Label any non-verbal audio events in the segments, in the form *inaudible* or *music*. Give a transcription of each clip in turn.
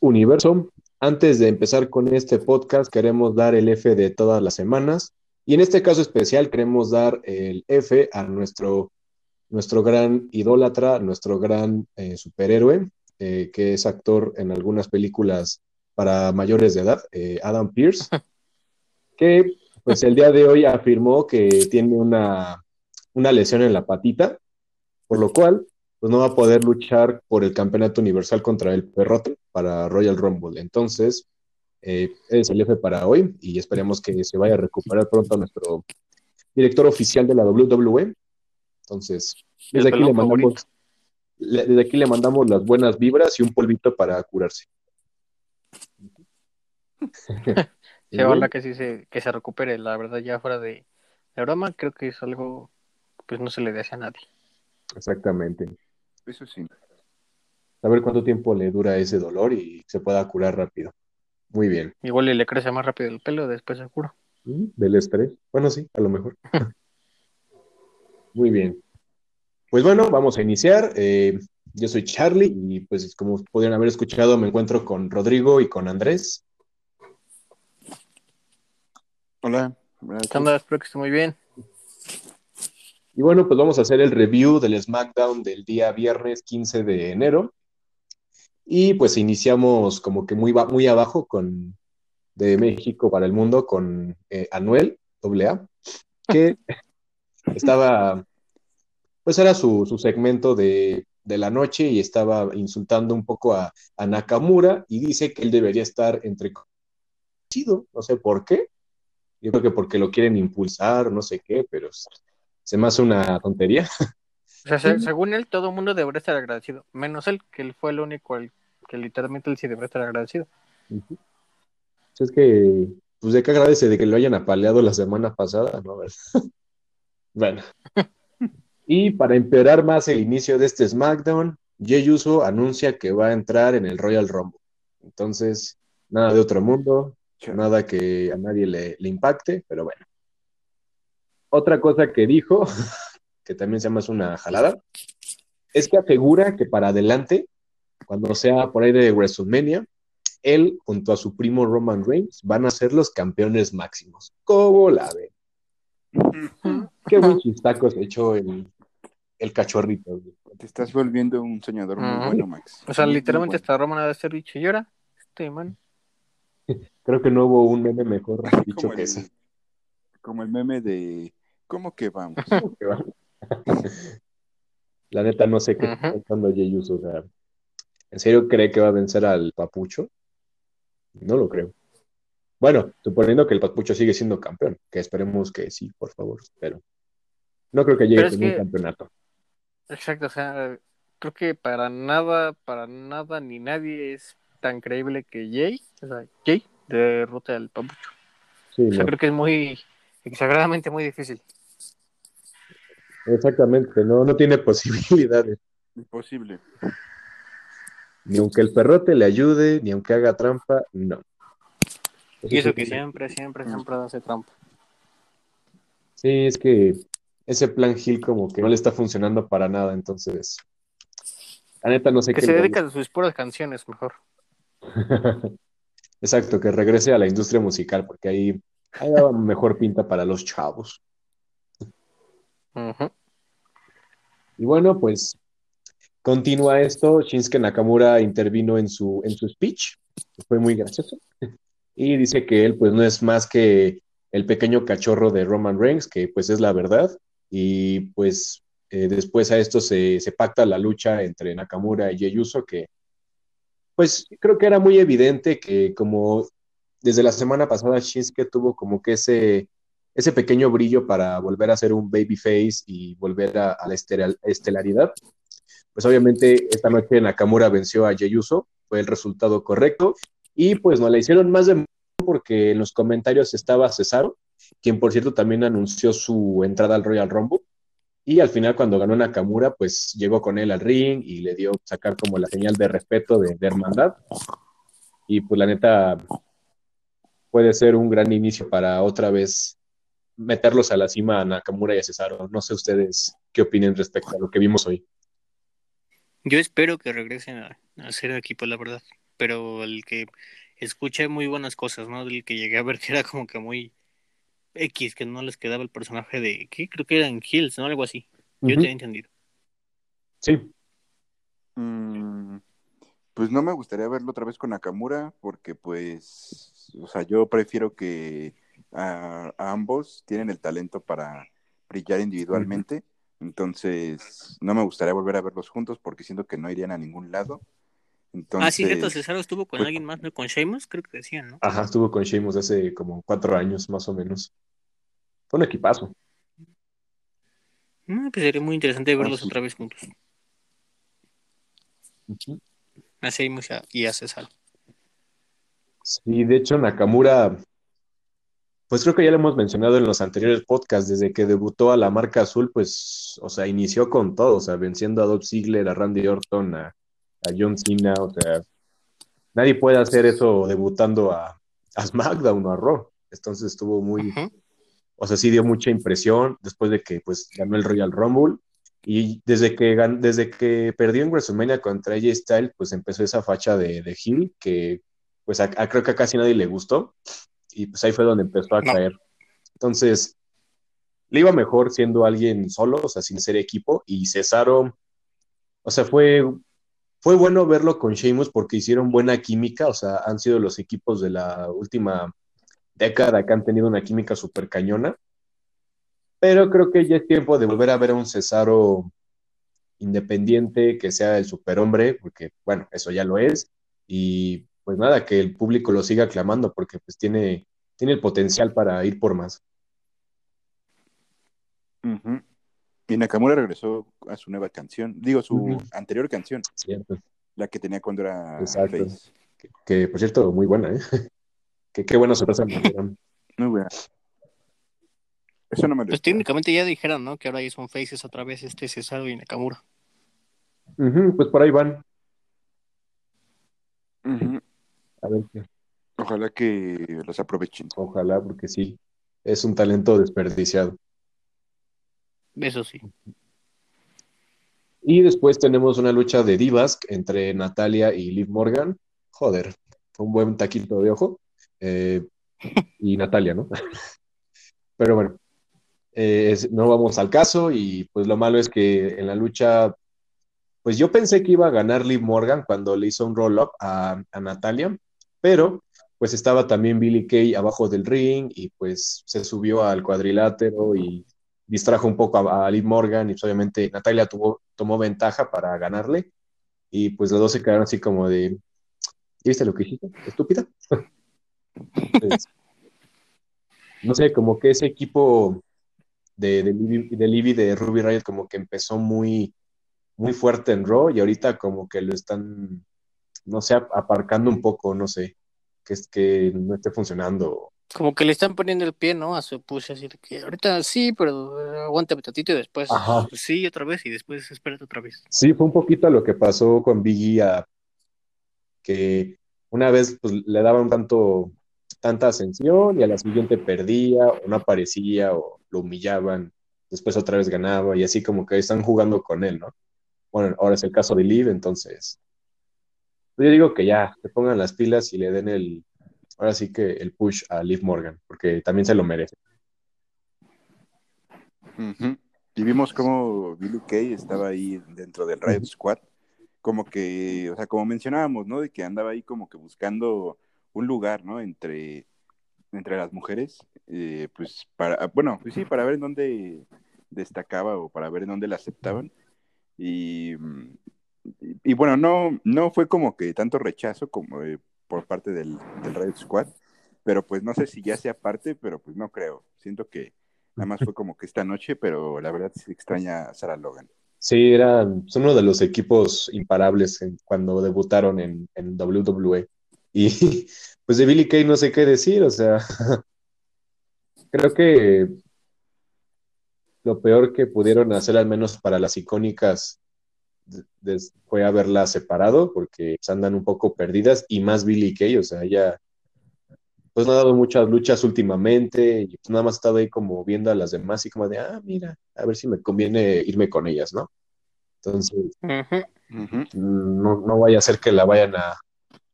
Universo. Antes de empezar con este podcast, queremos dar el F de todas las semanas. Y en este caso especial, queremos dar el F a nuestro, nuestro gran idólatra, nuestro gran eh, superhéroe, eh, que es actor en algunas películas para mayores de edad, eh, Adam Pierce, *laughs* que pues el día de hoy afirmó que tiene una, una lesión en la patita, por lo cual pues no va a poder luchar por el campeonato universal contra el perrote para Royal Rumble. Entonces, eh, es el F para hoy y esperemos que se vaya a recuperar pronto nuestro director oficial de la WWE. Entonces, desde aquí, le mandamos, desde aquí le mandamos las buenas vibras y un polvito para curarse. *laughs* Se habla que sí se, que se recupere, la verdad, ya fuera de, de broma, creo que es algo, pues no se le desea a nadie. Exactamente. Eso sí. A ver cuánto tiempo le dura ese dolor y se pueda curar rápido. Muy bien. Igual le crece más rápido el pelo, después se cura. Mm, Del estrés. Bueno, sí, a lo mejor. *laughs* Muy bien. Pues bueno, vamos a iniciar. Eh, yo soy Charlie y pues como pudieron haber escuchado, me encuentro con Rodrigo y con Andrés. Hola. ¿Qué onda? Espero que esté muy bien. Y bueno, pues vamos a hacer el review del SmackDown del día viernes 15 de enero. Y pues iniciamos como que muy, muy abajo con de México para el mundo con eh, Anuel AA, que *laughs* estaba, pues era su, su segmento de, de, la noche y estaba insultando un poco a, a, Nakamura y dice que él debería estar entre no sé por qué. Yo creo que porque lo quieren impulsar, no sé qué, pero se me hace una tontería. O sea, se, según él, todo el mundo debería estar agradecido, menos él, que él fue el único el que literalmente él sí debería estar agradecido. Uh -huh. Es que, pues de qué agradece de que lo hayan apaleado la semana pasada, ¿no? *laughs* bueno. *laughs* y para empeorar más el inicio de este SmackDown, Jey Uso anuncia que va a entrar en el Royal Rumble. Entonces, nada de otro mundo, nada que a nadie le, le impacte, pero bueno. Otra cosa que dijo, *laughs* que también se llama una jalada, es que asegura que para adelante, cuando sea por ahí de WrestleMania, él junto a su primo Roman Reigns van a ser los campeones máximos. ¿Cómo la ven? Qué buen chistaco se echó el, el cachorrito. Güey. Te estás volviendo un soñador muy uh -huh. bueno, Max. O sea, literalmente hasta Roman ha de ser dicho y llora. Este man. Creo que no hubo un meme mejor *laughs* dicho que el, ese. Como el meme de *laughs* ¿Cómo que vamos? La neta, no sé qué uh -huh. está pensando Jey Uso. O sea, ¿en serio cree que va a vencer al Papucho? No lo creo. Bueno, suponiendo que el Papucho sigue siendo campeón, que esperemos que sí, por favor, pero no creo que llegue con un campeonato. Exacto, o sea, creo que para nada, para nada ni nadie es tan creíble que Jay, o sea, Jay derrote al Papucho. Sí, o sea, no. creo que es muy, exageradamente muy difícil. Exactamente, no, no tiene *laughs* posibilidades. Imposible. Ni aunque el perrote le ayude, ni aunque haga trampa, no. Y eso que siempre, siempre, siempre hace trampa. Sí, es que ese plan Gil como que no le está funcionando para nada, entonces. La neta no sé que qué. se dedica a sus puras canciones, mejor. *laughs* Exacto, que regrese a la industria musical, porque ahí, ahí daba mejor pinta para los chavos. Y bueno, pues continúa esto. Shinsuke Nakamura intervino en su, en su speech, fue muy gracioso. Y dice que él, pues, no es más que el pequeño cachorro de Roman Reigns, que pues es la verdad. Y pues eh, después a esto se, se, pacta la lucha entre Nakamura y Jey Uso, que pues creo que era muy evidente que como desde la semana pasada Shinsuke tuvo como que ese ese pequeño brillo para volver a ser un babyface y volver a, la estelaridad. Pues obviamente esta noche Nakamura venció a Jey Uso, fue el resultado correcto, y pues nos la hicieron más de porque en los comentarios estaba Cesaro, quien por cierto también anunció su entrada al Royal Rumble, y al final cuando ganó Nakamura, pues llegó con él al ring y le dio sacar como la señal de respeto de, de hermandad, y pues la neta puede ser un gran inicio para otra vez meterlos a la cima a Nakamura y a Cesaro. No sé ustedes qué opinen respecto a lo que vimos hoy. Yo espero que regresen a, a hacer equipo, la verdad. pero el que escuché muy buenas cosas, ¿no? Del que llegué a ver que era como que muy X, que no les quedaba el personaje de, ¿qué? Creo que era en Hills, ¿no? Algo así. Yo te he entendido. Sí. Mm, pues no me gustaría verlo otra vez con Nakamura, porque pues, o sea, yo prefiero que a, ambos tienen el talento para brillar individualmente. Entonces, no me gustaría volver a verlos juntos porque siento que no irían a ningún lado. Entonces, ah, sí, cierto, César estuvo con pues alguien más, ¿no? Con Sheamus, creo que decían, ¿no? Ajá, estuvo con Sheamus hace como cuatro años, más o menos. Fue un equipazo. No, pues sería muy interesante verlos otra vez juntos. A Sheamus y a César. Sí, de hecho, Nakamura, pues creo que ya lo hemos mencionado en los anteriores podcasts, desde que debutó a la marca azul, pues, o sea, inició con todo, o sea, venciendo a Dolph Ziggler, a Randy Orton, a a John Cena, o sea, nadie puede hacer eso debutando a, a SmackDown o a Raw. Entonces estuvo muy, o sea, sí dio mucha impresión después de que pues ganó el Royal Rumble. Y desde que, desde que perdió en WrestleMania contra AJ Styles, pues empezó esa facha de, de Hill que pues creo que a casi nadie le gustó y pues ahí fue donde empezó a caer. Entonces, le iba mejor siendo alguien solo, o sea, sin ser equipo y Cesaro, o sea, fue fue bueno verlo con Sheamus porque hicieron buena química, o sea, han sido los equipos de la última década que han tenido una química súper cañona. Pero creo que ya es tiempo de volver a ver a un Cesaro independiente, que sea el superhombre, porque, bueno, eso ya lo es. Y pues nada, que el público lo siga aclamando, porque pues tiene, tiene el potencial para ir por más. Y Nakamura regresó a su nueva canción, digo, su anterior canción. Cierto. La que tenía cuando era Face. Que, por cierto, muy buena, ¿eh? *laughs* que, qué buena sorpresa Muy buena. Eso no me Pues técnicamente ya dijeron, ¿no? Que ahora ya son faces otra vez este Cesaro y Nakamura. pues por ahí van. A ver qué. Ojalá que los aprovechen. Ojalá, porque sí, es un talento desperdiciado. Eso sí. Y después tenemos una lucha de divas entre Natalia y Liv Morgan. Joder, fue un buen taquito de ojo. Eh, *laughs* y Natalia, ¿no? Pero bueno, eh, no vamos al caso y pues lo malo es que en la lucha, pues yo pensé que iba a ganar Liv Morgan cuando le hizo un roll-up a, a Natalia, pero pues estaba también Billy Kay abajo del ring y pues se subió al cuadrilátero y distrajo un poco a, Liv Morgan y pues, obviamente Natalia tuvo, tomó ventaja para ganarle y pues los dos se quedaron así como de, ¿viste lo que hiciste? Estúpida. *laughs* no sé, como que ese equipo de, de, Libby, de, Ruby Riot como que empezó muy, muy fuerte en Raw y ahorita como que lo están, no sé, aparcando un poco, no sé, que es que no esté funcionando como que le están poniendo el pie, ¿no? A su push, así que ahorita sí, pero aguanta un y después sí otra vez y después espérate otra vez. Sí, fue un poquito lo que pasó con Biggie, que una vez pues, le daban tanto, tanta ascensión y a la siguiente perdía o no aparecía o lo humillaban, después otra vez ganaba y así como que están jugando con él, ¿no? Bueno, ahora es el caso de Liv, entonces pues, yo digo que ya, te pongan las pilas y le den el, ahora sí que el push a Liv Morgan, porque también se lo merece. Y vimos cómo Billy Kay estaba ahí dentro del Riot Squad, como que, o sea, como mencionábamos, ¿no? De que andaba ahí como que buscando un lugar, ¿no? Entre, entre las mujeres, eh, pues para, bueno, pues sí, para ver en dónde destacaba o para ver en dónde la aceptaban. Y, y, bueno, no, no fue como que tanto rechazo como por parte del, del Riot Squad, pero pues no sé si ya sea parte, pero pues no creo. Siento que nada más fue como que esta noche, pero la verdad se extraña a Sarah Logan. Sí, eran, son uno de los equipos imparables cuando debutaron en, en WWE. Y *laughs* pues de Billy Kay no sé qué decir, o sea, *laughs* creo que lo peor que pudieron hacer, al menos para las icónicas fue haberla separado porque se andan un poco perdidas y más Billy Kay, o sea, ella pues no ha dado muchas luchas últimamente y pues nada más ha estado ahí como viendo a las demás y como de, ah, mira, a ver si me conviene irme con ellas, ¿no? Entonces, No, no, vaya a ser que la vayan a,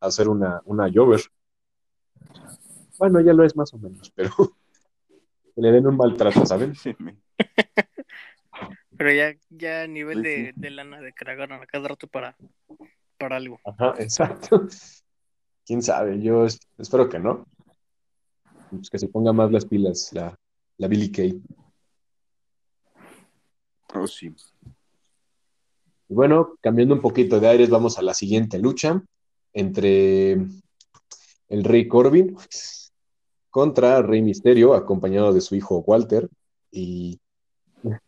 hacer una, una Jover. Bueno, ya lo es más o menos, pero *laughs* que le den un maltrato, ¿saben? *laughs* pero ya, ya a nivel de, de, lana de que agarran a cada rato para, para algo. Ajá, *laughs* exacto. Quién sabe, yo espero que no. Pues que se ponga más las pilas la, la Billy Kay. Oh, sí. Y bueno, cambiando un poquito de aires, vamos a la siguiente lucha entre el Rey Corbin contra Rey Misterio, acompañado de su hijo Walter. Y.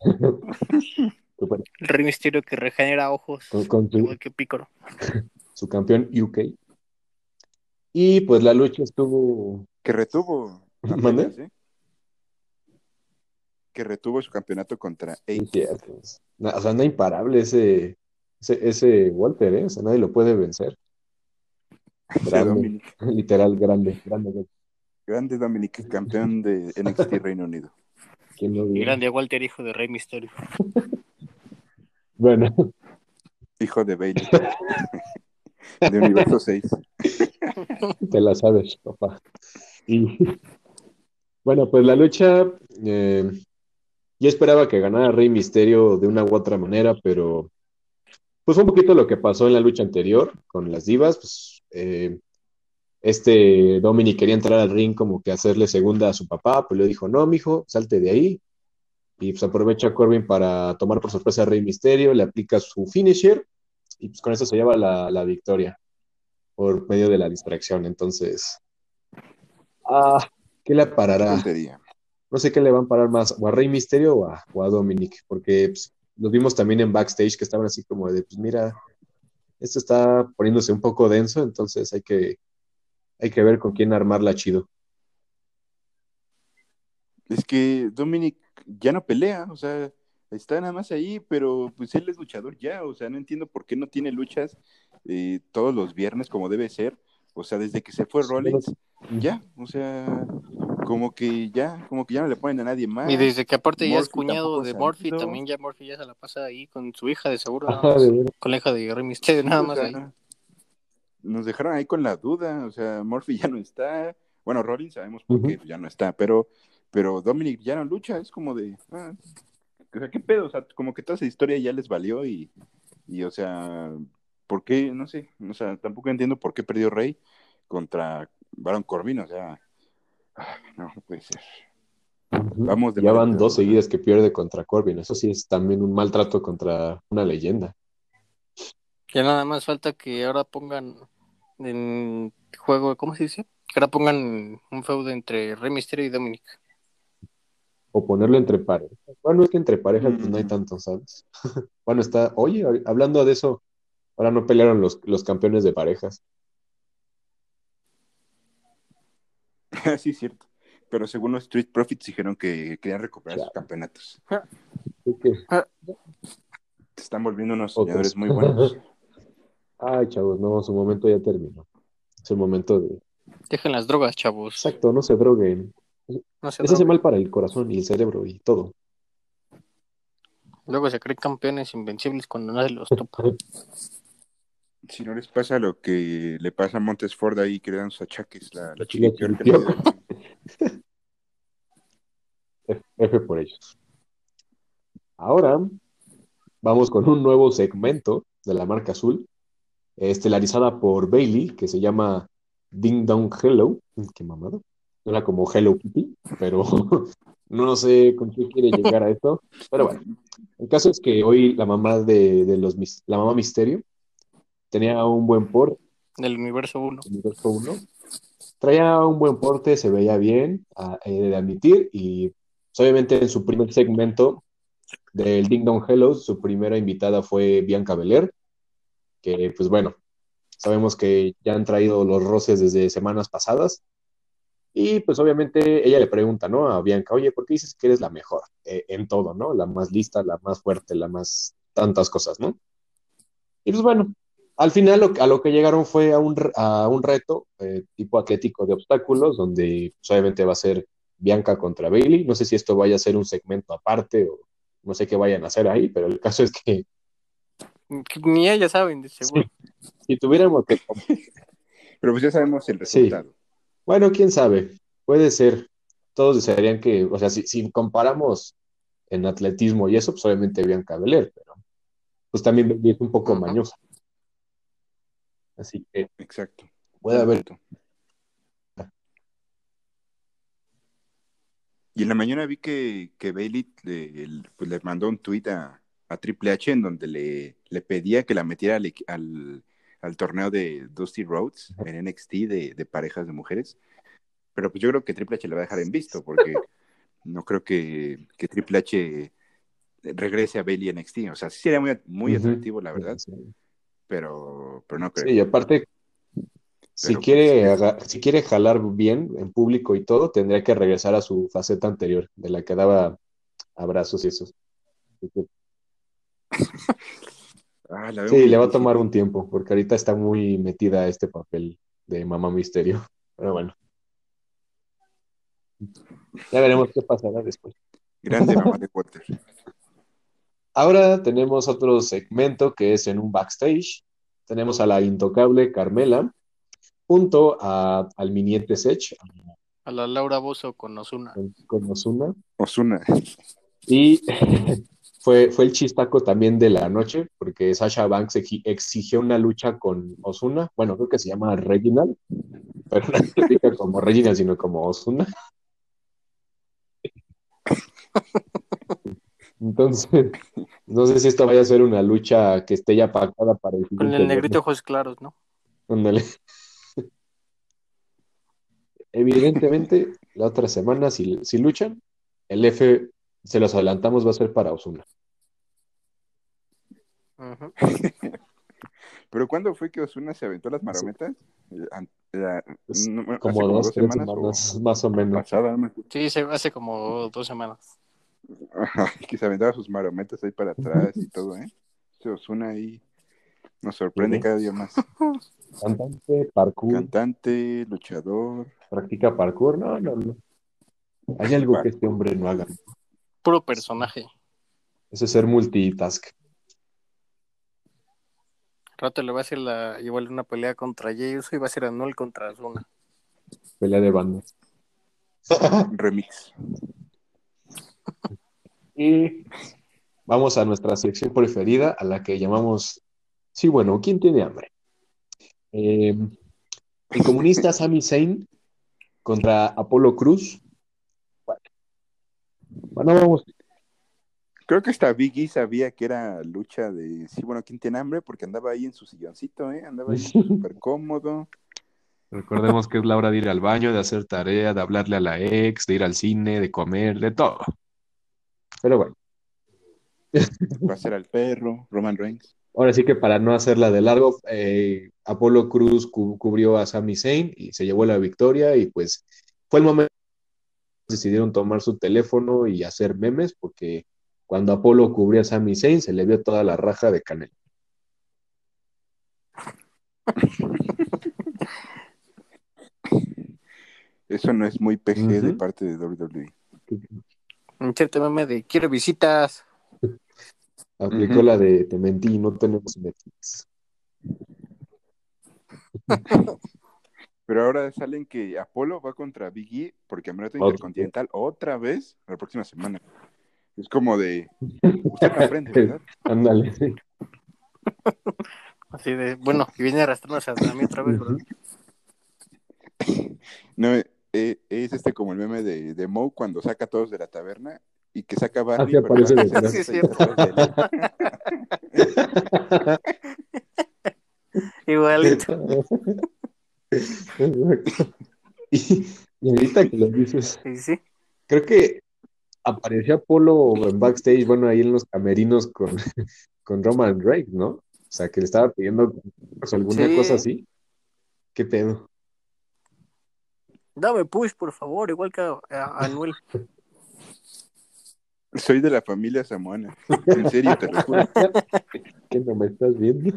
*laughs* el Rey Misterio que regenera ojos, con, su, igual que Pícoro. *laughs* Su campeón UK. Y pues la lucha estuvo. Que retuvo. *laughs* Que retuvo su campeonato contra A. O sea, anda imparable ese, ese, Walter, ¿eh? O sea, nadie lo puede vencer. literal, grande, grande. Grande Dominic, campeón de NXT Reino Unido. Y grande Walter, hijo de Rey Misterio. *laughs* bueno. Hijo de Bailey. de Universo 6. *laughs* Te la sabes, papá. Y bueno, pues la lucha, eh, yo esperaba que ganara Rey Misterio de una u otra manera, pero pues fue un poquito lo que pasó en la lucha anterior con las divas, pues eh, este Dominic quería entrar al ring como que hacerle segunda a su papá, pues le dijo, no, mijo, salte de ahí. Y pues aprovecha a Corbin para tomar por sorpresa a Rey Misterio, le aplica su finisher y pues con eso se lleva la, victoria por medio de la distracción. Entonces, ah, ¿qué le parará? No sé qué le van a parar más, o a Rey Misterio o a, o Dominic, porque pues, los vimos también en backstage que estaban así como de, pues mira, esto está poniéndose un poco denso, entonces hay que hay que ver con quién armarla chido. Es que Dominic ya no pelea, o sea, está nada más ahí, pero pues él es luchador ya, o sea, no entiendo por qué no tiene luchas eh, todos los viernes como debe ser, o sea, desde que se fue Rollins, ya, o sea, como que ya, como que ya no le ponen a nadie más. Y desde que aparte ya es cuñado de Murphy, también ya Murphy ya se la pasa ahí con su hija de seguro, con la hija de Rey Mysterio, nada más ahí nos dejaron ahí con la duda, o sea, Murphy *laughs* ya no está, bueno, Rollins sabemos por qué ya no está, pero, pero Dominic ya no lucha, es como de, ah, o sea, ¿qué pedo? O sea, como que toda esa historia ya les valió y, y o sea, ¿por qué? No sé, o sea, tampoco entiendo por qué perdió Rey contra Baron Corbin, o sea, ah, no, puede ser. Vamos de ya van dos seguidas que pierde contra Corbin, eso sí es también un maltrato contra una leyenda. Ya nada más falta que ahora pongan en juego, ¿cómo se dice? Que ahora pongan un feudo entre Rey Mysterio y Dominic. O ponerlo entre parejas. Bueno, es que entre parejas pues, no hay mm. tanto, ¿sabes? *laughs* bueno, está, oye, hablando de eso, ahora no pelearon los, los campeones de parejas. *laughs* sí, cierto. Pero según los Street Profits dijeron que querían recuperar sus campeonatos. Se están volviendo unos señores muy buenos. *laughs* Ay, chavos, no, su momento ya terminó. Es el momento de. Dejen las drogas, chavos. Exacto, no se droguen. No se Eso hace mal para el corazón y el cerebro y todo. Luego se creen campeones invencibles cuando nadie los topa. *laughs* si no les pasa lo que le pasa a Montesford ahí que le dan sus achaques, la, la *laughs* F por ellos. Ahora vamos con un nuevo segmento de la marca azul estelarizada por Bailey, que se llama Ding Dong Hello. Qué mamado. Era como Hello Kitty, pero *laughs* no sé con qué quiere llegar a esto. Pero bueno, el caso es que hoy la mamá de, los la mamá Misterio tenía un buen porte. Del universo 1. Universo 1. Traía un buen porte, se veía bien, de admitir, y pues, obviamente en su primer segmento del Ding Dong Hello, su primera invitada fue Bianca Belair, que pues bueno, sabemos que ya han traído los roces desde semanas pasadas. Y pues obviamente ella le pregunta, ¿no? A Bianca, oye, ¿por qué dices que eres la mejor eh, en todo, ¿no? La más lista, la más fuerte, la más tantas cosas, ¿no? Y pues bueno, al final a lo que llegaron fue a un, a un reto eh, tipo atlético de obstáculos, donde pues, obviamente va a ser Bianca contra Bailey. No sé si esto vaya a ser un segmento aparte o no sé qué vayan a hacer ahí, pero el caso es que *laughs* ni ellas saben, de seguro. Si tuviéramos que *laughs* Pero pues ya sabemos el resultado. Bueno, quién sabe, puede ser. Todos desearían que, o sea, si, comparamos en atletismo y eso, pues obviamente Bianca Belair, pero pues también es un poco mañosa. Así que. Exacto. Puede haber. Y en la mañana vi que, que Bailey le, pues, le mandó un tuit a, a, Triple H en donde le, le pedía que la metiera al, al, torneo de Dusty Rhodes en NXT de, de, parejas de mujeres. Pero pues yo creo que Triple H le va a dejar en visto porque *laughs* no creo que, que Triple H regrese a Bailey en NXT. O sea, sí sería muy, muy atractivo, la verdad. Pero, pero no creo. Sí, y aparte si quiere, si quiere jalar bien en público y todo, tendría que regresar a su faceta anterior, de la que daba abrazos y eso. Ah, sí, le va a tomar un tiempo, porque ahorita está muy metida a este papel de mamá misterio. *laughs* Pero bueno. Ya veremos qué pasará después. Grande mamá *laughs* de Potter. Ahora tenemos otro segmento que es en un backstage. Tenemos a la intocable Carmela, junto a, al Miniente Sech. A la Laura Bozo con Osuna. Con, Osuna. Osuna. Y *laughs* fue, fue el chistaco también de la noche, porque Sasha Banks exigió una lucha con Osuna. Bueno, creo que se llama Reginald, pero no se como Reginald, sino como Osuna. Entonces, no sé si esto vaya a ser una lucha que esté ya pactada para el Con el negrito ojos claros, ¿no? Ándale. Evidentemente, la otra semana, si, si luchan, el F, se los adelantamos, va a ser para Osuna. *laughs* ¿Pero cuándo fue que Osuna se aventó las marometas? como, dos, tres semanas, más o menos. sí, hace como dos semanas. que se aventaba sus marometas ahí para atrás y todo, ¿eh? *laughs* Osuna ahí nos sorprende cada día más. *laughs* Cantante, parkour. Cantante, luchador. Practica parkour. No, no, no. Hay algo que este hombre no haga. Puro personaje. Eso es ser multitask. Rato le va a hacer la, igual una pelea contra Jey Uso y va a ser Anuel contra Zuna. Pelea de bandas. *laughs* Remix. y vamos a nuestra sección preferida, a la que llamamos Sí, bueno, ¿quién tiene hambre? Eh, el comunista *laughs* Sami Zayn contra Apolo Cruz. Bueno, vamos. Creo que hasta Biggie sabía que era lucha de, sí, bueno, ¿quién tiene hambre? Porque andaba ahí en su silloncito, ¿eh? Andaba ahí *laughs* súper cómodo. Recordemos que es la hora de ir al baño, de hacer tarea, de hablarle a la ex, de ir al cine, de comer, de todo. Pero bueno. Va a ser al perro, Roman Reigns. Ahora sí que para no hacerla de largo, eh, Apolo Cruz cubrió a Sami Zayn y se llevó la victoria y pues fue el momento que decidieron tomar su teléfono y hacer memes porque cuando Apolo cubrió a Sami Zayn se le vio toda la raja de Canel. Eso no es muy PG de parte de WWE. Un cierto meme de quiero visitas. Aplicó la de te mentí, no tenemos Netflix. Pero ahora salen que Apolo va contra Biggie porque Campeonato Intercontinental otra vez la próxima semana. Es como de. *laughs* Usted aprende, ¿verdad? Ándale. *laughs* Así de. Bueno, y viene arrastrándose a mí otra vez, ¿verdad? No, eh, es este como el meme de, de Moe cuando saca a todos de la taberna y que saca Barney. Así aparece Sí, es cierto. Igualito. *laughs* Y, y, ahorita que lo dices, sí, sí. creo que apareció Apolo en backstage, bueno, ahí en los camerinos con, *laughs* con Roman Reigns, ¿no? O sea, que le estaba pidiendo pues, alguna cosa así. ¿Qué pedo? Dame push, por favor, igual que a, a Anuel. *laughs* Soy de la familia samoana. En serio, te lo juro. *laughs* ¿Qué no me estás viendo?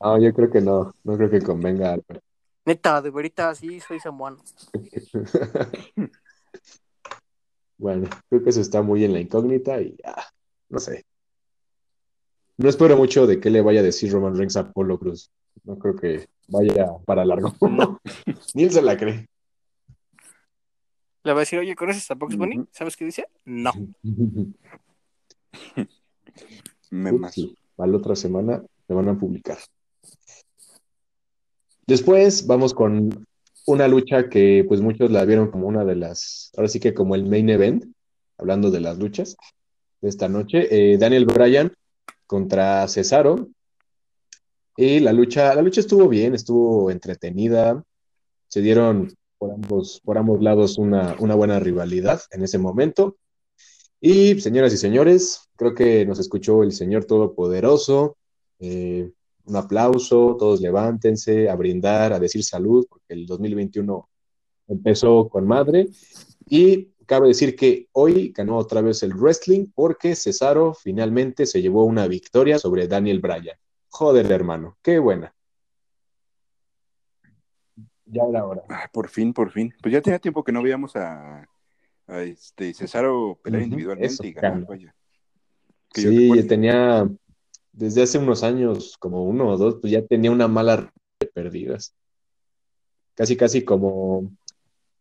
No, yo creo que no. No creo que convenga. Neta, de verdad, sí, soy samoano. bueno, *laughs* creo que eso está muy en la incógnita y ya, no sé. no espero mucho de qué le vaya a decir Roman Reigns a Polo Cruz. No creo que vaya para largo. *laughs* *laughs* Ni él se la cree. Le va a decir, oye, ¿conoces a Box Bunny? ¿Sabes qué dice? No. Me Para la otra semana se van a publicar. Después vamos con una lucha que pues muchos la vieron como una de las, ahora sí que como el main event, hablando de las luchas de esta noche. Eh, Daniel Bryan contra Cesaro. Y la lucha, la lucha estuvo bien, estuvo entretenida. Se dieron por ambos, por ambos lados una, buena rivalidad en ese momento. Y señoras y señores, creo que nos escuchó el Señor Todopoderoso. Eh, un aplauso, todos levántense a brindar, a decir salud, porque el 2021 empezó con madre. Y cabe decir que hoy ganó otra vez el wrestling porque Cesaro finalmente se llevó una victoria sobre Daniel Bryan. Joder, hermano, qué buena. Ya era hora. Ah, por fin, por fin. Pues ya tenía tiempo que no veíamos a, este Cesaro pelear individualmente y ganar, sí, tenía desde hace unos años, como uno o dos, pues ya tenía una mala de perdidas. Casi, casi como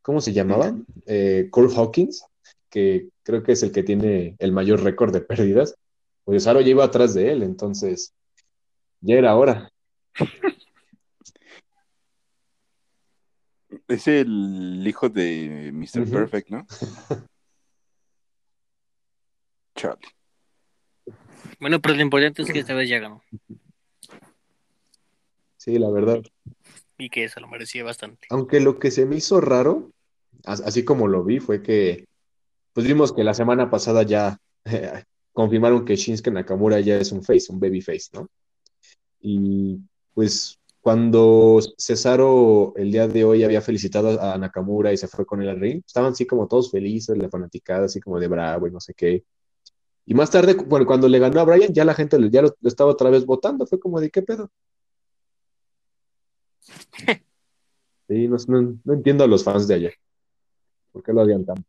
¿cómo se llamaba? Eh, Cole Hawkins, que creo que es el que tiene el mayor récord de pérdidas. Pues Aro lleva atrás de él, entonces ya era hora. *laughs* Es el hijo de Mr. Perfect, ¿no? *laughs* Charlie. Bueno, pero lo importante es que *clears throat* esta vez ya ganó. Sí, la verdad y que se lo merecía bastante. Aunque lo que se me hizo raro, así como lo vi, fue que pues vimos que la semana pasada ya *laughs* confirmaron que Shinsuke Nakamura ya es un face, un baby face, ¿no? Y pues cuando Cesaro el día de hoy había felicitado a Nakamura y se fue con él al ring, estaban así como todos felices, la fanaticada así como de bravo y no sé qué. Y más tarde, bueno, cuando le ganó a Brian, ya la gente ya lo estaba otra vez votando, fue como de qué pedo. *laughs* Sí, no, entiendo a los fans de ayer. ¿Por qué lo odian tanto?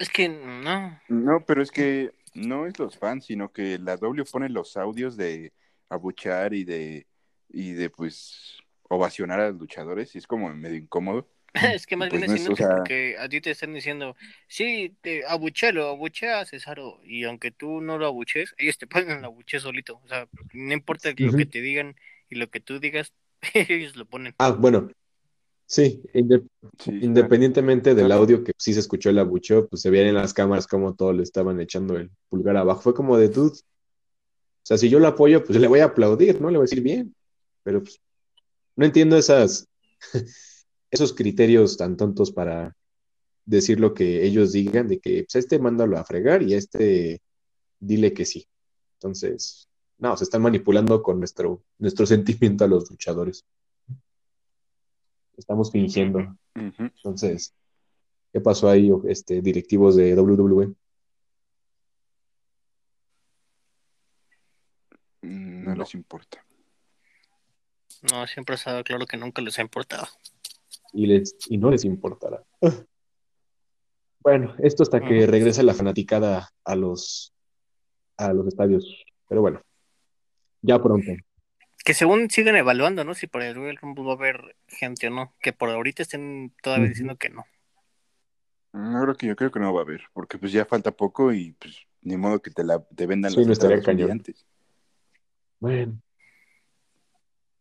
Es que no. No, pero es que no es los fans, sino que la W pone los audios de abuchar y de, y de pues ovacionar a los luchadores y es como medio incómodo. Es que más bien pues, es porque a ti te están diciendo, sí, te abuchelo, abuchea a Cesaro, y aunque tú no lo abuches, ellos te ponen el abuche solito. O sea, no importa lo que te digan y lo que tú digas, *laughs* Ellos lo ponen. Ah, bueno. Sí, independientemente del audio que sí se escuchó el abucheo, pues se veían en las cámaras como todos le estaban echando el pulgar abajo. Fue como de dude. O sea, si yo lo apoyo, pues le voy a aplaudir, ¿no? Le voy a decir bien. Pero pues, no entiendo esas, esos criterios tan tontos para decir lo que ellos digan, de que pues, este mándalo a fregar y este dile que sí. Entonces, no, se están manipulando con nuestro, nuestro *laughs* sentimiento a los luchadores. Estamos fingiendo. Entonces, ¿qué pasó ahí, este, directivos de WWE? No, les importa. No, siempre ha estado claro que nunca les ha importado. Y, les, y no les importará. Bueno, esto hasta que regrese la fanaticada a los, a los estadios. Pero bueno, ya pronto. Que según siguen evaluando, ¿no? Si por el Royal Rumble va a haber gente o no. Que por ahorita estén todavía diciendo que no. No creo que yo creo que no va a haber, porque pues ya falta poco y pues ni modo que te la te vendan sí, las no antes. Bueno.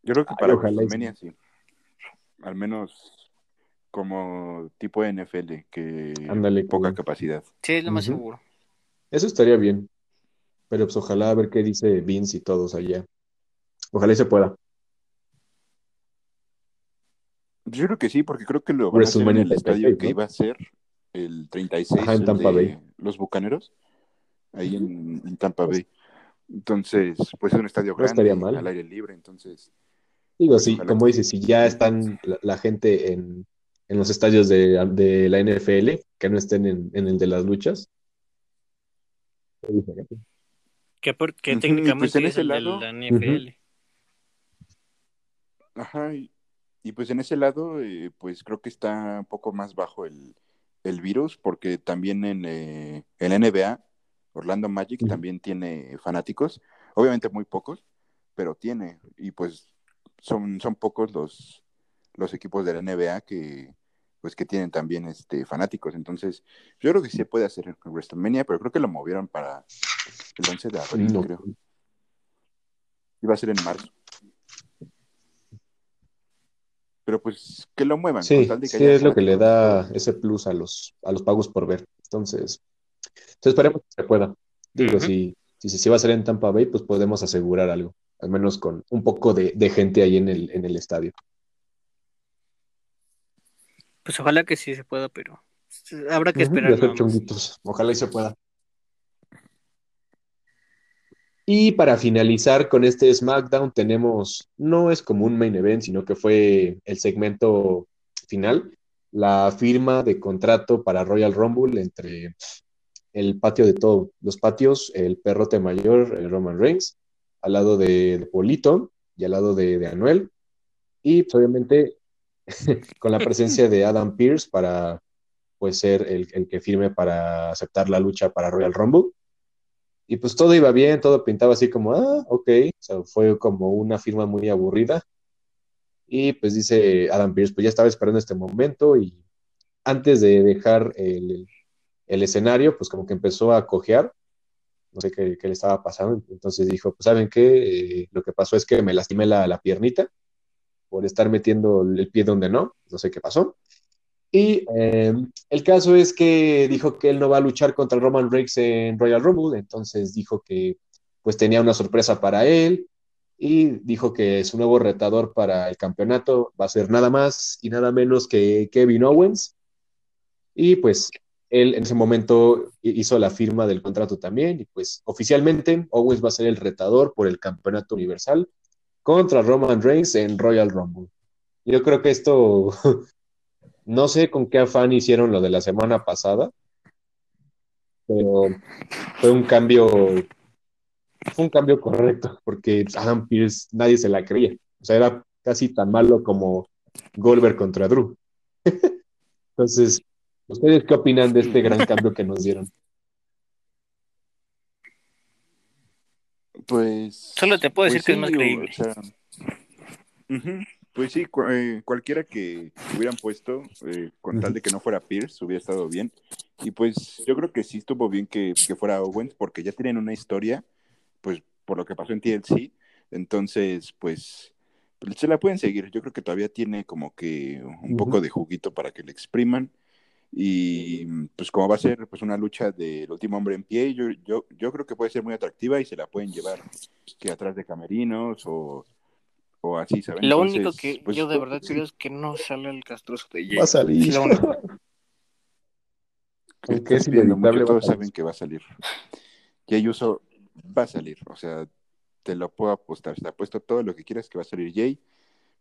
Yo creo que para WrestleMania sí. Al menos como tipo de NFL, que Ándale, poca capacidad. Sí, es lo más seguro. Eso estaría bien. Pero pues ojalá a ver qué dice Vince y todos allá. Ojalá y se pueda. Yo creo que sí, porque creo que lo van a hacer en el estadio que iba a ser el 36 en Tampa Bay. los Bucaneros, ahí en, Tampa Bay. Entonces, pues es un estadio grande, al aire libre, entonces... Digo, sí, como dices, si ya están la, gente en, en, los estadios de, de, la NFL, que no estén en, en el de las luchas, que, pues técnicamente en ese lado, la NFL. Ajá, y, pues en ese lado, eh, pues creo que está un poco más bajo el, virus, porque también en, eh, el NBA, Orlando Magic también tiene fanáticos, Obviamente muy pocos, pero tiene. Y pues son, son pocos los, los equipos de la NBA que pues que tienen también este fanáticos. Entonces, yo creo que sí se puede hacer en WrestleMania, pero creo que lo movieron para el 11 de abril, creo. Iba a ser en marzo. Pero pues que lo muevan. Sí, sí es lo que le da ese plus a los, a los pagos por ver. Entonces, entonces esperemos que se pueda. Digo, si, si se va a hacer en Tampa Bay, pues podemos asegurar algo, al menos con un poco de, de gente ahí en el, en el estadio. Pues ojalá que sí se pueda, pero habrá que esperar. Ojalá y se pueda. Y para finalizar con este SmackDown tenemos, no es como un main event, sino que fue el segmento final, la firma de contrato para Royal Rumble entre el patio de todos los patios, el perrote mayor, el Roman Reigns, al lado de, Polito y al lado de, de Anuel. Y pues, obviamente *laughs* con la presencia de Adam Pierce para pues, ser el, que firme para aceptar la lucha para Royal Rumble. Y pues todo iba bien, todo pintaba así como, ah, ok, fue como una firma muy aburrida. Y pues dice Adam Pierce, pues ya estaba esperando este momento y antes de dejar el, escenario, pues como que empezó a cojear, no sé qué, le estaba pasando, entonces dijo, pues saben qué, eh, lo que pasó es que me lastimé la, la piernita por estar metiendo el pie donde no, no sé qué pasó. Y em, el caso es que dijo que él no va a luchar contra Roman Reigns en Royal Rumble, entonces dijo que pues tenía una sorpresa para él y dijo que su nuevo retador para el campeonato va a ser nada más y nada menos que Kevin Owens. Y pues él en ese momento hizo la firma del contrato también y pues oficialmente Owens va a ser el retador por el campeonato universal contra Roman Reigns en Royal Rumble. Yo creo que esto, *laughs* no sé con qué afán hicieron lo de la semana pasada, pero fue un cambio, fue un cambio correcto, porque Adam Pierce nadie se la creía. O sea, era casi tan malo como Goldberg contra Drew. *laughs* Entonces, ¿ustedes qué opinan de este gran *laughs* cambio que nos dieron? Pues. Solo te puedo decir pues que es más creíble. Pues sí, eh, cualquiera que hubieran puesto, eh, con tal de que no fuera Pierce, hubiera estado bien. Y pues yo creo que sí estuvo bien que, fuera Owens, porque ya tienen una historia, pues por lo que pasó en TLC. Entonces, pues, pues se la pueden seguir. Yo creo que todavía tiene como que un poco de juguito para que le expriman. Y pues como va a ser pues una lucha del último hombre en pie, yo, yo, yo creo que puede ser muy atractiva y se la pueden llevar que atrás de camerinos o, o así, ¿saben? Lo único que pues, yo de verdad creo es que no sale el castroso de Jay. Va a salir. *laughs* que es inevitable. Todos saben que va a salir. Jay Uso va a salir, o sea, te lo puedo apostar. Te apuesto todo lo que quieras que va a salir Jay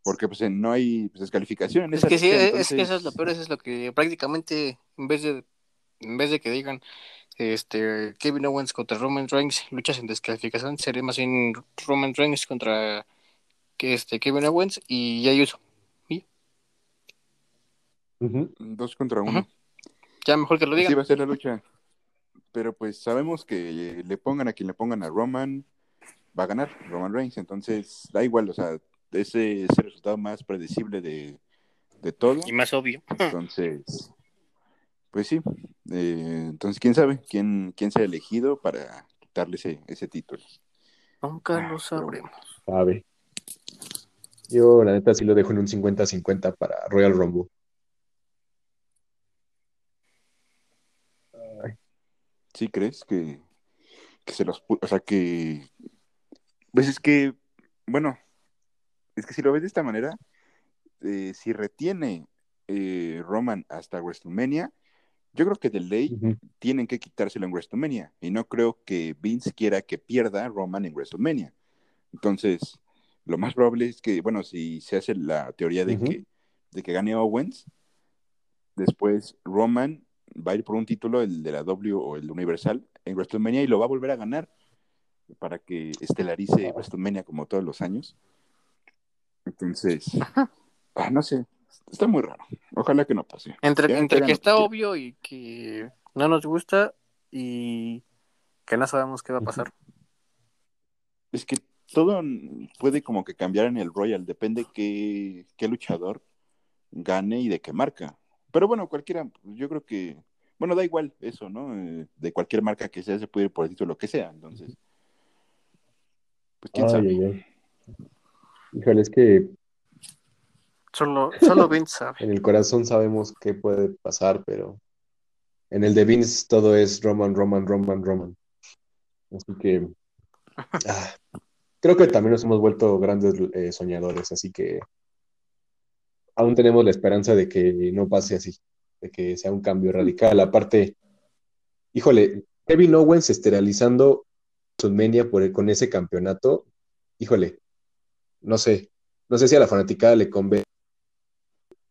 porque pues no hay pues, descalificación. es que sí, es que eso es lo peor, eso es lo que prácticamente en vez de en vez de que digan este Kevin Owens contra Roman Reigns luchas en descalificación, sería más bien Roman Reigns contra que este Kevin Owens y ya Uso. Dos contra uno. Ya mejor que lo digan. Sí va a ser la lucha. Pero pues sabemos que le pongan a quien le pongan a Roman, va a ganar Roman Reigns, entonces da igual, o sea, ese es el resultado más predecible de, todo. Y más obvio. Entonces, pues sí. Eh, entonces, ¿quién sabe quién, quién ha elegido para quitarle ese, ese título? Nunca lo sabremos. Sabe. Yo, la neta, sí lo dejo en un 50-50 para Royal Rumble. ¿Sí crees que, que se los... O sea, que... Pues es que, bueno, es que si lo ves de esta manera, eh, si retiene eh, Roman hasta WrestleMania, yo creo que de ley tienen que quitárselo en WrestleMania. Y no creo que Vince quiera que pierda Roman en WrestleMania. Entonces, lo más probable es que, bueno, si se hace la teoría de, que, de que gane Owens, después Roman va a ir por un título, el de la W o el Universal, en WrestleMania y lo va a volver a ganar para que estelarice WrestleMania como todos los años. Entonces, ah, no sé, está muy raro. Ojalá que no pase. Entre, entre que está obvio y que no nos gusta y que no sabemos qué va a pasar. Es que todo puede como que cambiar en el Royal, depende qué, qué luchador gane y de qué marca. Pero bueno, cualquiera, yo creo que, bueno, da igual eso, ¿no? Eh, de cualquier marca que sea, se puede ir por el título que sea, entonces. Pues quién sabe. Híjole, es que. Solo, solo Vince *laughs* sabe. En el corazón sabemos qué puede pasar, pero en el de Vince todo es Roman, Roman, Roman, Roman. Así que. *laughs* Ah, creo que también nos hemos vuelto grandes eh, soñadores, así que aún tenemos la esperanza de que no pase así, de que sea un cambio radical. Aparte, híjole, Kevin Owens esterilizando Submenia por con ese campeonato, híjole, no sé, no sé si a la fanaticada le conviene.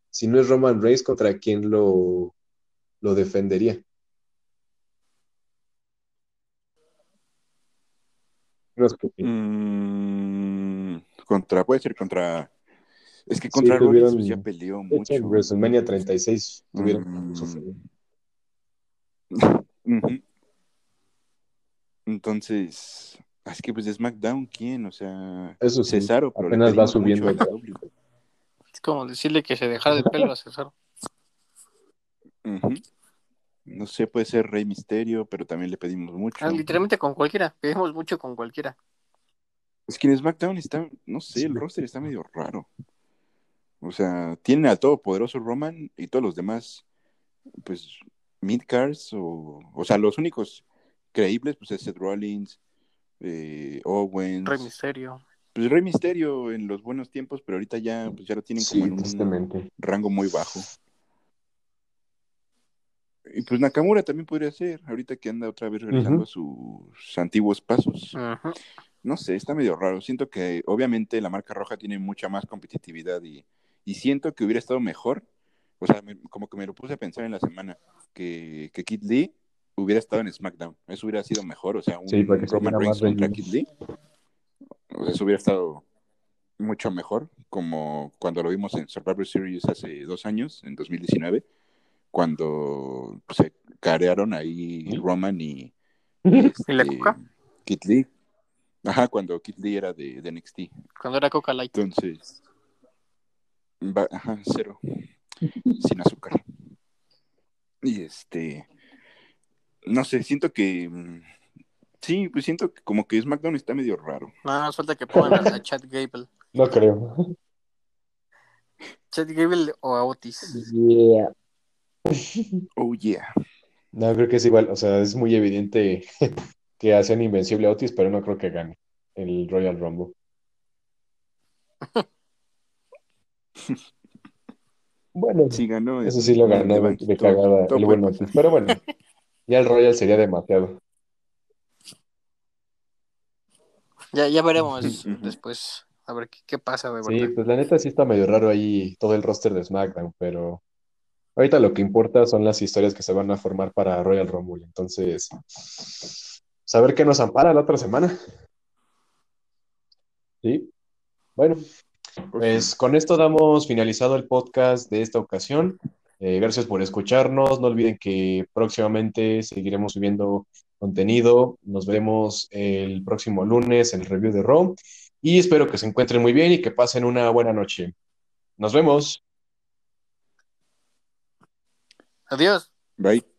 Si no es Roman Reigns, ¿contra quién lo, lo defendería? Mm, contra, puede ser contra es que contra sí, Rollins ya peleó mucho. En WrestleMania 36 tuvieron mm. *laughs* Entonces, es que pues de SmackDown, ¿quién? O sea, Eso sí, Cesaro, apenas va subiendo. Es como decirle que se dejara de pelo a Cesaro. No sé, puede ser Rey Misterio, pero también le pedimos mucho. Ah, literalmente con cualquiera, pedimos mucho con cualquiera. Es que en SmackDown está, no sé, el roster está medio raro. O sea, tienen al todopoderoso Roman y todos los demás, pues, midcars, o, o sea, los únicos creíbles, pues es Seth Rollins, eh, Owens. Rey Misterio. Pues Rey Misterio en los buenos tiempos, pero ahorita ya, pues ya lo tienen como en un rango muy bajo. Y pues Nakamura también podría ser, ahorita que anda otra vez regresando a sus antiguos pasos. No sé, está medio raro. Siento que obviamente la marca roja tiene mucha más competitividad y y siento que hubiera estado mejor, o sea, como que me lo puse a pensar en la semana, que, que Kid Lee hubiera estado en SmackDown. Eso hubiera sido mejor, o sea, un Roman Reigns contra Kid Lee. eso hubiera estado mucho mejor, como cuando lo vimos en Survivor Series hace dos años, en 2019, cuando se carearon ahí Roman *laughs* y, la este, Coca? Kid Lee. Ajá, cuando Kid Lee era de, de NXT. Cuando era Coca Light. Entonces, ajá, cero. sin azúcar. Y este. No sé, siento que. Mm, sí, pues siento que como que SmackDown está medio raro. No, falta que pongan a Chad Gable. No creo. Chad Gable o a Otis. Yeah. Oh, yeah. No, creo que es igual. O sea, es muy evidente *laughs* que hacen invencible a Otis, pero no creo que gane el Royal Rumble. *laughs* Bueno, sí ganó, eso sí lo ganó de, cagada el buen Pero bueno, *laughs* ya el Royal sería demasiado. Ya, ya veremos después a ver qué, pasa de Sí, pues la neta sí está medio raro ahí todo el roster de SmackDown, pero ahorita lo que importa son las historias que se van a formar para Royal Rumble. Entonces, saber qué nos ampara la otra semana. Sí. Bueno, pues con esto damos finalizado el podcast de esta ocasión. Eh, gracias por escucharnos. No olviden que próximamente seguiremos subiendo contenido. Nos vemos el próximo lunes en el review de Raw. Y espero que se encuentren muy bien y que pasen una buena noche. Nos vemos. Adiós. Bye.